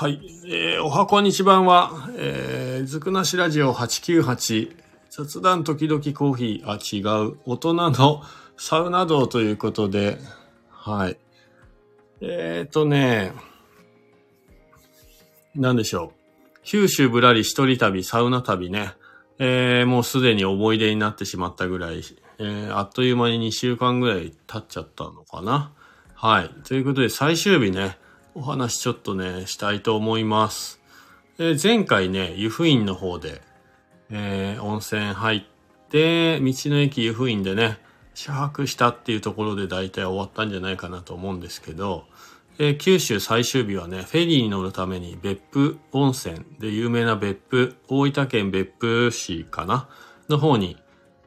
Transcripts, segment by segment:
はい。えー、おはこんにちばんは、えー、ずくなしラジオ898、雑談時々コーヒー、あ、違う、大人のサウナ道ということで、はい。えーとね、なんでしょう。九州ぶらり一人旅、サウナ旅ね。えー、もうすでに思い出になってしまったぐらい、えー、あっという間に2週間ぐらい経っちゃったのかな。はい。ということで最終日ね、お話ちょっとね、したいと思います。えー、前回ね、湯布院の方で、えー、温泉入って、道の駅湯布院でね、宿泊したっていうところで大体終わったんじゃないかなと思うんですけど、えー、九州最終日はね、フェリーに乗るために別府温泉で有名な別府、大分県別府市かな？の方に、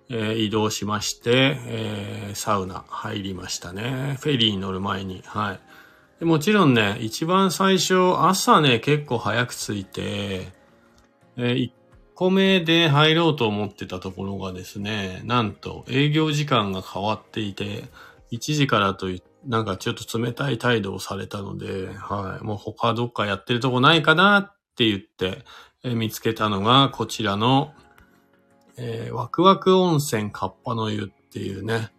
えー、移動しまして、えー、サウナ入りましたね。フェリーに乗る前に。はい。でもちろんね、一番最初、朝ね、結構早く着いて、えー、1個目で入ろうと思ってたところがですね、なんと営業時間が変わっていて、1時からといなんかちょっと冷たい態度をされたので、はい、もう他どっかやってるとこないかなって言って、え、見つけたのがこちらの、えー、ワクワク温泉カッパの湯っていうね、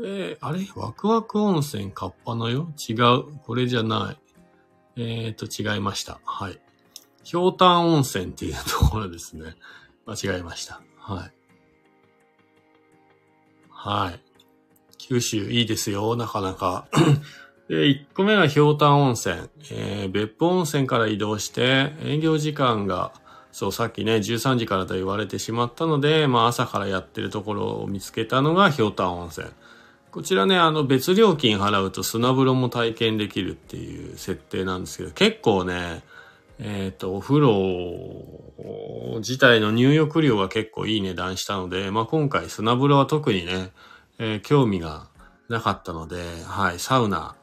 えー、あれ？ワクワク温泉カッパのよ？違う。これじゃない。えっ、と、違いました。はい。ひょうたん温泉っていうところですね。間違えました。はい。はい。九州いいですよ、なかなか。で、1個目がひょうたん温泉。えー、別府温泉から移動して、営業時間が、そう、さっきね、13時からと言われてしまったので、まあ朝からやってるところを見つけたのがひょうたん温泉。こちらね、あの別料金払うと砂風呂も体験できるっていう設定なんですけど、結構ね、えっ、ー、と、お風呂自体の入浴料が結構いい値段したので、まあ今回砂風呂は特にね、えー、興味がなかったので、はい、サウナ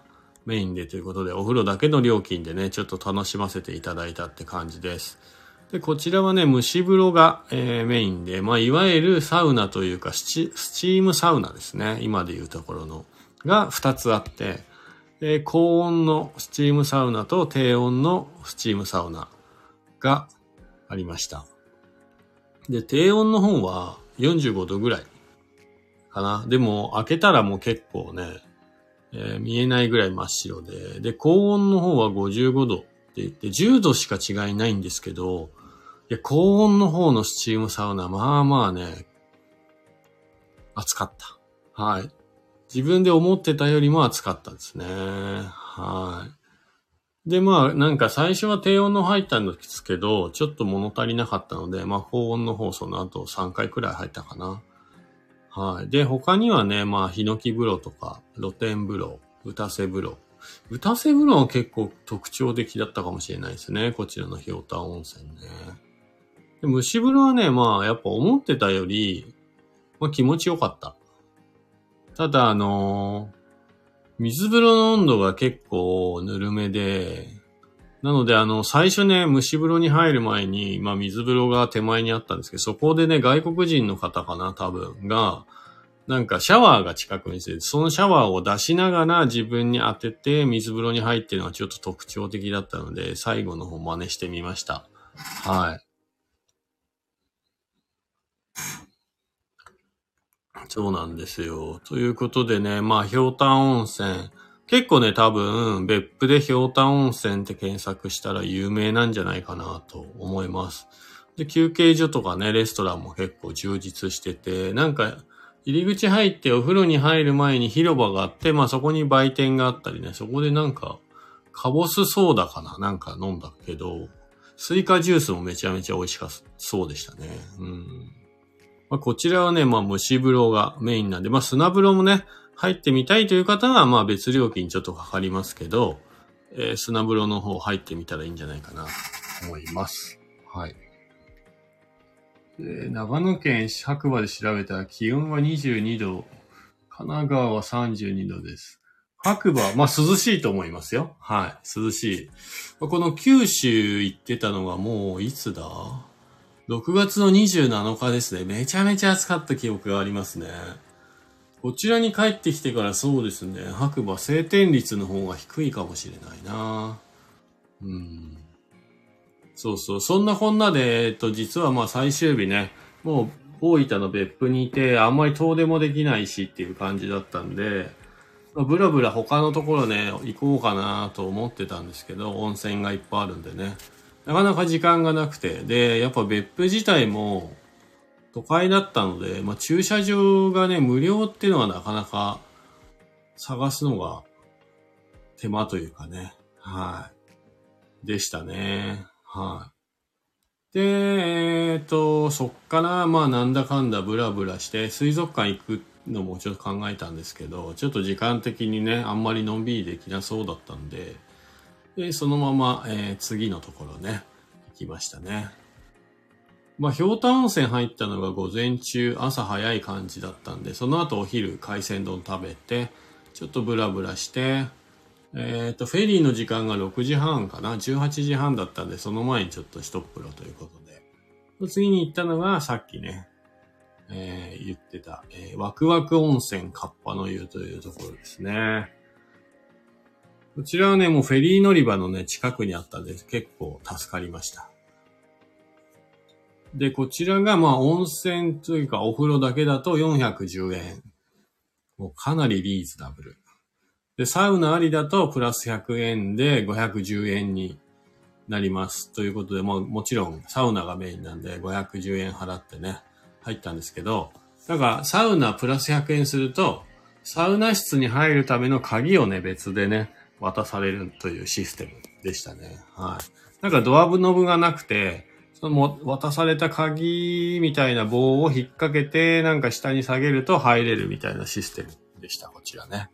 メインでということで、お風呂だけの料金でね、ちょっと楽しませていただいたって感じです。で、こちらはね、蒸し風呂が、えー、メインで、まあ、いわゆるサウナというかスチ、スチームサウナですね。今でいうところの、が2つあって、で高温のスチームサウナと低温のスチームサウナがありました。で、低温の方は45度ぐらいかな。でも、開けたらもう結構ね、えー、見えないぐらい真っ白で、で、高温の方は55度って言って、10度しか違いないんですけど、いや、高温の方のスチームサウナ、まあまあね、暑かった。はい。自分で思ってたよりも暑かったですね。はい。で、まあ、なんか最初は低温の入ったんですけど、ちょっと物足りなかったので、まあ、高温の方その後3回くらい入ったかな。はい。で、他にはね、まあ、ヒノキ風呂とか、露天風呂、歌瀬風呂。歌瀬風呂は結構特徴的だったかもしれないですね。こちらのひょうた温泉ね。で蒸し風呂はね、まあ、やっぱ思ってたより、まあ気持ちよかった。ただ、あのー、水風呂の温度が結構ぬるめで、なので、あの、最初ね、蒸し風呂に入る前に、まあ、水風呂が手前にあったんですけど、そこでね、外国人の方かな、多分、が、なんかシャワーが近くにしてそのシャワーを出しながら自分に当てて水風呂に入ってるのがちょっと特徴的だったので、最後の方真似してみました。はい。そうなんですよ。ということでね、まあ、ひょうたん温泉。結構ね、多分、別府でひょうたん温泉って検索したら有名なんじゃないかなと思います。で、休憩所とかね、レストランも結構充実してて、なんか、入り口入ってお風呂に入る前に広場があって、まあそこに売店があったりね、そこでなんか、カボスソーダかななんか飲んだけど、スイカジュースもめちゃめちゃ美味しかそうでしたね。うん。まあ、こちらはね、まあ蒸し風呂がメインなんで、まあ砂風呂もね、入ってみたいという方は、まあ別料金ちょっとかかりますけど、えー、砂風呂の方入ってみたらいいんじゃないかなと思います。はい。長野県白馬で調べたら気温は22度、神奈川は32度です。白馬、まあ涼しいと思いますよ。はい、涼しい。この九州行ってたのがもういつだ？?6 月の27日ですね。めちゃめちゃ暑かった記憶がありますね。こちらに帰ってきてからそうですね、白馬晴天率の方が低いかもしれないな。うん。そうそう。そんなこんなで、えっと、実はまあ最終日ね、もう大分の別府にいて、あんまり遠出もできないしっていう感じだったんで、まあ、ブラブラ他のところね、行こうかなと思ってたんですけど、温泉がいっぱいあるんでね。なかなか時間がなくて、で、やっぱ別府自体も都会だったので、まあ駐車場がね、無料っていうのはなかなか探すのが手間というかね。はい。でしたね。はい。で、えっ、ー、と、そっからまあなんだかんだブラブラして水族館行くのもちょっと考えたんですけど、ちょっと時間的にね、あんまりのんびりできなそうだったんで、で、そのまま、えー、次のところね、行きましたね。まあ、氷田温泉入ったのが午前中、朝早い感じだったんで、その後お昼海鮮丼食べて、ちょっとブラブラして、えっ、ー、と、フェリーの時間が6時半かな ?18 時半だったんで、その前にちょっと一っ風呂ということで。次に行ったのが、さっきね、えー、言ってた、えー、ワクワク温泉カッパの湯というところですね。こちらはね、もうフェリー乗り場のね、近くにあったんで、結構助かりました。で、こちらがまあ温泉というかお風呂だけだと410円。もうかなりリーズナブル。で、サウナありだとプラス100円で510円になります。ということで、ももちろんサウナがメインなんで510円払ってね、入ったんですけど、なんかサウナプラス100円すると、サウナ室に入るための鍵をね、別でね、渡されるというシステムでしたね。はい。なんかドアノブがなくて、その渡された鍵みたいな棒を引っ掛けて、なんか下に下げると入れるみたいなシステムでした、こちらね。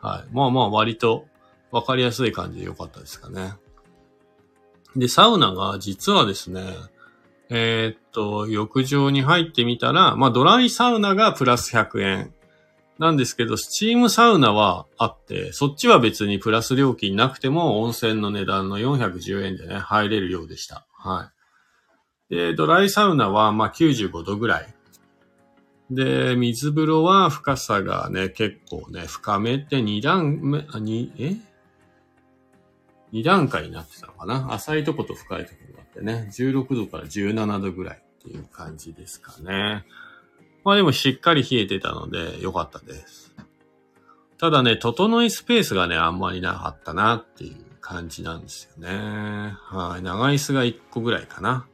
はい。まあまあ割とわかりやすい感じでよかったですかね。で、サウナが実はですね、えー、っと、浴場に入ってみたら、まあ、ドライサウナがプラス100円。なんですけど、スチームサウナはあって、そっちは別にプラス料金なくても温泉の値段の410円でね、入れるようでした。はい。で、ドライサウナはまあ95度ぐらい。で、水風呂は深さがね、結構ね、深めて2段目、あ、2、え ?2 段階になってたのかな？浅いとこと深いところがあってね、16度から17度ぐらいっていう感じですかね。まあでもしっかり冷えてたので良かったです。ただね、整いスペースがね、あんまりなかったなっていう感じなんですよね。はい。長椅子が1個ぐらいかな。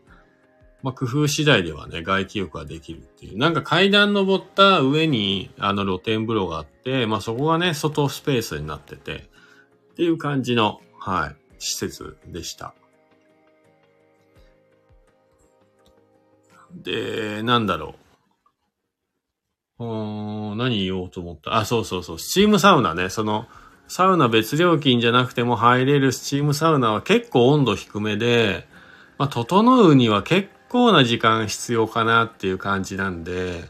まあ、工夫次第ではね、外気浴ができるっていう。なんか階段登った上に、あの露天風呂があって、まあ、そこがね、外スペースになってて、っていう感じの、はい、施設でした。で、なんだろうう。ん、何言おうと思った。あ、そうそうそう。スチームサウナね。その、サウナ別料金じゃなくても入れるスチームサウナは結構温度低めで、まあ、整うには結構な時間必要かなっていう感じなんで、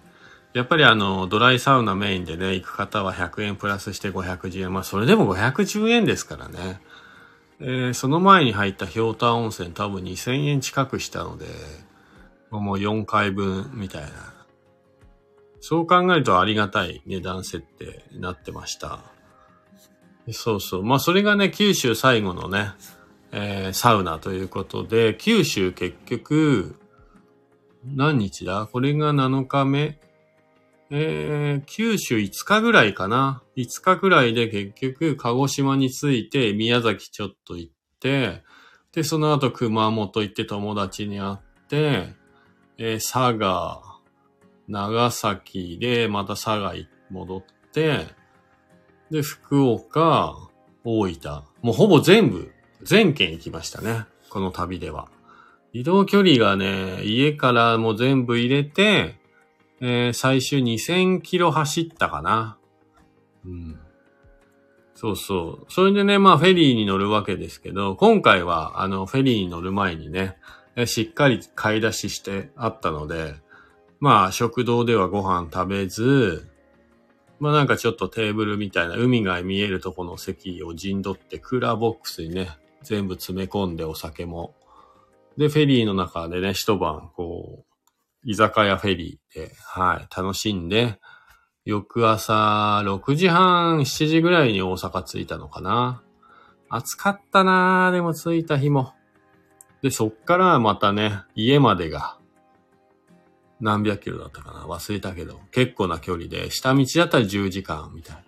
やっぱりあの、ドライサウナメインでね、行く方は100円プラスして510円。まあ、それでも510円ですからね。えー、その前に入った氷田温泉多分2000円近くしたので、もう4回分みたいな。そう考えるとありがたい値段設定になってました。そうそう。まあそれがね、九州最後のね、えー、サウナということで、九州結局、何日だ？これが7日目。えー、九州5日ぐらいかな。5日ぐらいで結局、鹿児島に着いて、宮崎ちょっと行って、で、その後熊本行って友達に会って、えー、佐賀、長崎で、また佐賀戻って、で、福岡、大分。もうほぼ全部、全県行きましたね。この旅では。移動距離がね、家からも全部入れて、えー、最終2000キロ走ったかな。うん。そうそう。それでね、まあフェリーに乗るわけですけど、今回はあのフェリーに乗る前にね、しっかり買い出ししてあったので、まあ食堂ではご飯食べず、まあなんかちょっとテーブルみたいな海が見えるとこの席を陣取ってクーラーボックスにね、全部詰め込んでお酒もで、フェリーの中でね、一晩、こう、居酒屋フェリーで、はい、楽しんで、翌朝、6時半、7時ぐらいに大阪着いたのかな。暑かったなぁ、でも着いた日も。で、そっからまたね、家までが、何百キロだったかな？忘れたけど、結構な距離で、下道だったら10時間みたいな。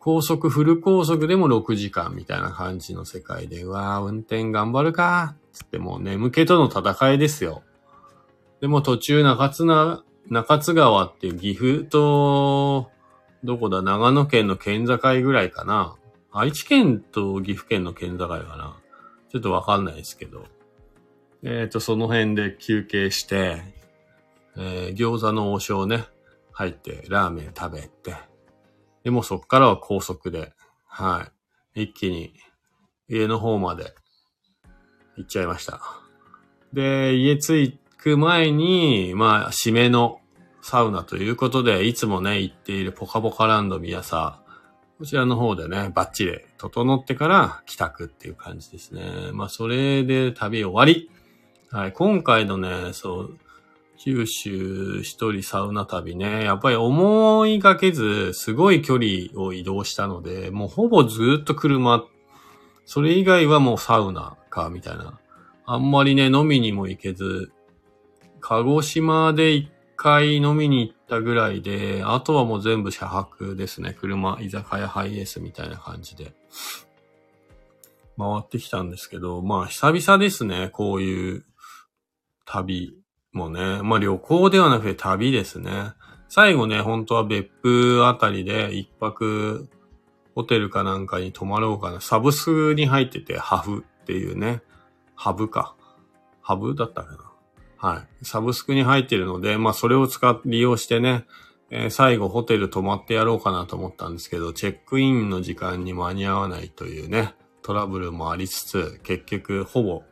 高速、フル高速でも6時間みたいな感じの世界で、うわー、運転頑張るかつってもう眠気との戦いですよ。でも途中中津な、中津川っていう岐阜と、どこだ、長野県の県境ぐらいかな。愛知県と岐阜県の県境かな。ちょっとわかんないですけど。えっ、ー、と、その辺で休憩して、えー、餃子の王将ね、入って、ラーメン食べて、でもそっからは高速で、はい。一気に家の方まで行っちゃいました。で、家着く前に、まあ、締めのサウナということで、いつもね、行っているポカポカランド宮沢、こちらの方でね、バッチリ整ってから帰宅っていう感じですね。まあ、それで旅終わり。はい、今回のね、そう、九州一人サウナ旅ね、やっぱり思いがけず、すごい距離を移動したので、もうほぼずっと車、それ以外はもうサウナか、みたいな。あんまりね、飲みにも行けず、鹿児島で一回飲みに行ったぐらいで、あとはもう全部車泊ですね。車、居酒屋ハイエースみたいな感じで。回ってきたんですけど、まあ久々ですね。こういう旅もね。まあ旅行ではなくて旅ですね。最後ね、本当は別府あたりで一泊ホテルかなんかに泊まろうかな。サブスに入ってて、ハフっていうね。ハブか。ハブだったかな。はい。サブスクに入ってるので、まあそれを使って利用してね、えー、最後ホテル泊まってやろうかなと思ったんですけど、チェックインの時間に間に合わないというね、トラブルもありつつ、結局ほぼ、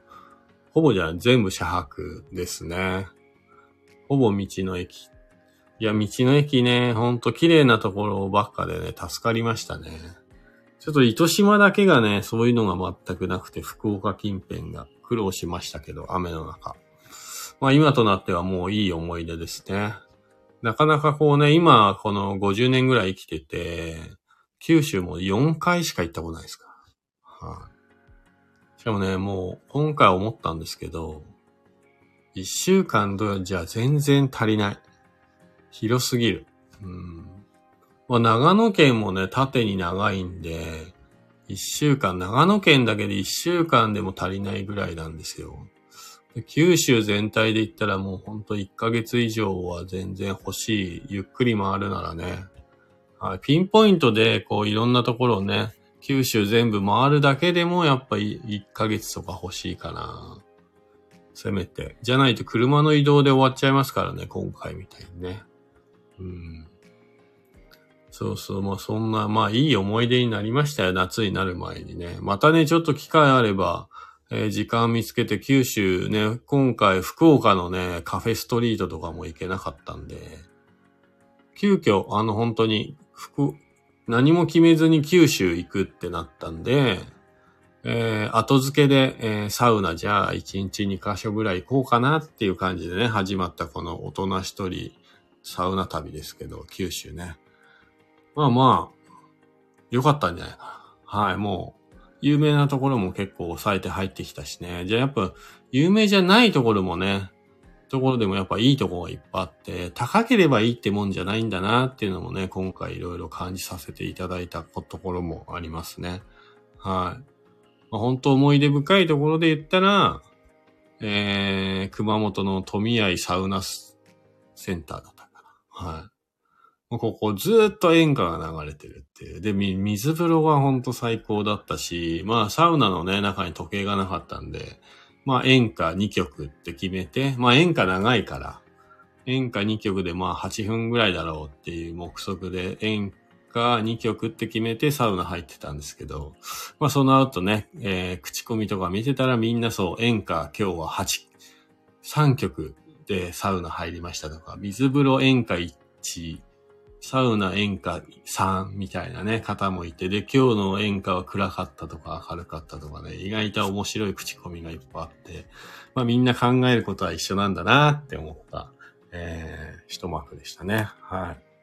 ほぼじゃない、全部車泊ですね。ほぼ道の駅。いや、道の駅ね、ほんと綺麗なところばっかでね、助かりましたね。ちょっと糸島だけがね、そういうのが全くなくて、福岡近辺が苦労しましたけど、雨の中。まあ今となってはもういい思い出ですね。なかなかこうね、今この50年ぐらい生きてて、九州も4回しか行ったことないですかはい、しかもね、もう今回思ったんですけど、1週間じゃ全然足りない。広すぎる。うん。まあ長野県もね、縦に長いんで、1週間、長野県だけで1週間でも足りないぐらいなんですよ。九州全体で言ったらもうほんと1ヶ月以上は全然欲しい。ゆっくり回るならね。はい、ピンポイントでこういろんなところをね、九州全部回るだけでもやっぱり1ヶ月とか欲しいかな。せめて。じゃないと車の移動で終わっちゃいますからね、今回みたいにね。うん。そうそう、まあそんな、まあいい思い出になりましたよ、夏になる前にね。またね、ちょっと機会あれば、えー、時間見つけて九州ね、今回福岡のね、カフェストリートとかも行けなかったんで、急遽、あの本当に、福、何も決めずに九州行くってなったんで、えー、後付けで、えー、サウナじゃあ1日2カ所ぐらい行こうかなっていう感じでね、始まったこの大人一人サウナ旅ですけど、九州ね。まあまあ、よかったんじゃない？かな。はい、もう、有名なところも結構抑えて入ってきたしね。じゃあやっぱ、有名じゃないところもね、ところでもやっぱいいところがいっぱいあって、高ければいいってもんじゃないんだなっていうのもね、今回いろいろ感じさせていただいたところもありますね。はい。まあ、本当思い出深いところで言ったら、えー、熊本の富合サウナセンターだったかな。はい。もうここずっと演歌が流れてるっていう。で、水風呂がほんと最高だったし、まあサウナのね、中に時計がなかったんで、まあ演歌2曲って決めて、まあ演歌長いから、演歌2曲でまあ8分ぐらいだろうっていう目測で演歌2曲って決めてサウナ入ってたんですけど、まあその後ね、えー、口コミとか見てたらみんなそう演歌今日は8、3曲でサウナ入りましたとか、水風呂演歌1、サウナ演歌3みたいなね、方もいて、で、今日の演歌は暗かったとか明るかったとかね、意外と面白い口コミがいっぱいあって、まあみんな考えることは一緒なんだなって思った、えー、一幕でしたね。はい。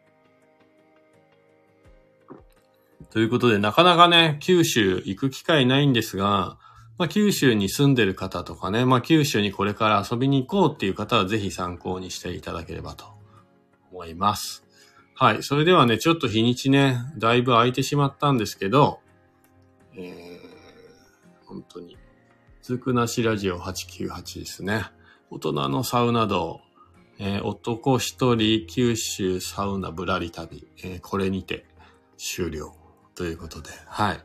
ということで、なかなかね、九州行く機会ないんですが、まあ、九州に住んでる方とかね、まあ、九州にこれから遊びに行こうっていう方はぜひ参考にしていただければと思います。はい。それではね、ちょっと日にちね、だいぶ空いてしまったんですけど、えー、本当に、つくなしラジオ898ですね。大人のサウナ道、えー、男一人九州サウナぶらり旅、えー、これにて終了ということで、はい。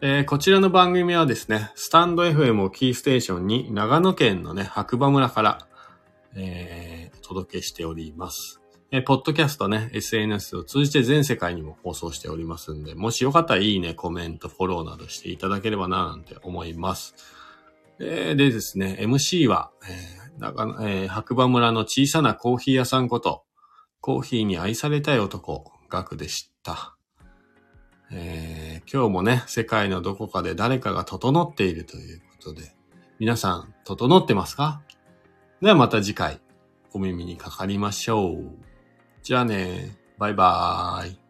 えー、こちらの番組はですね、スタンド FM をキーステーションに長野県のね、白馬村から、えー、お届けしております。えー、ポッドキャストね、SNS を通じて全世界にも放送しておりますんで、もしよかったらいいね、コメント、フォローなどしていただければな、なんて思います。えー、でですね、MC は、えー、長、えー、白馬村の小さなコーヒー屋さんこと、コーヒーに愛されたい男、ガクでした。えー、今日もね、世界のどこかで誰かが整っているということで、皆さん、整ってますか？ではまた次回、お耳にかかりましょう。じゃあね、バイバーイ。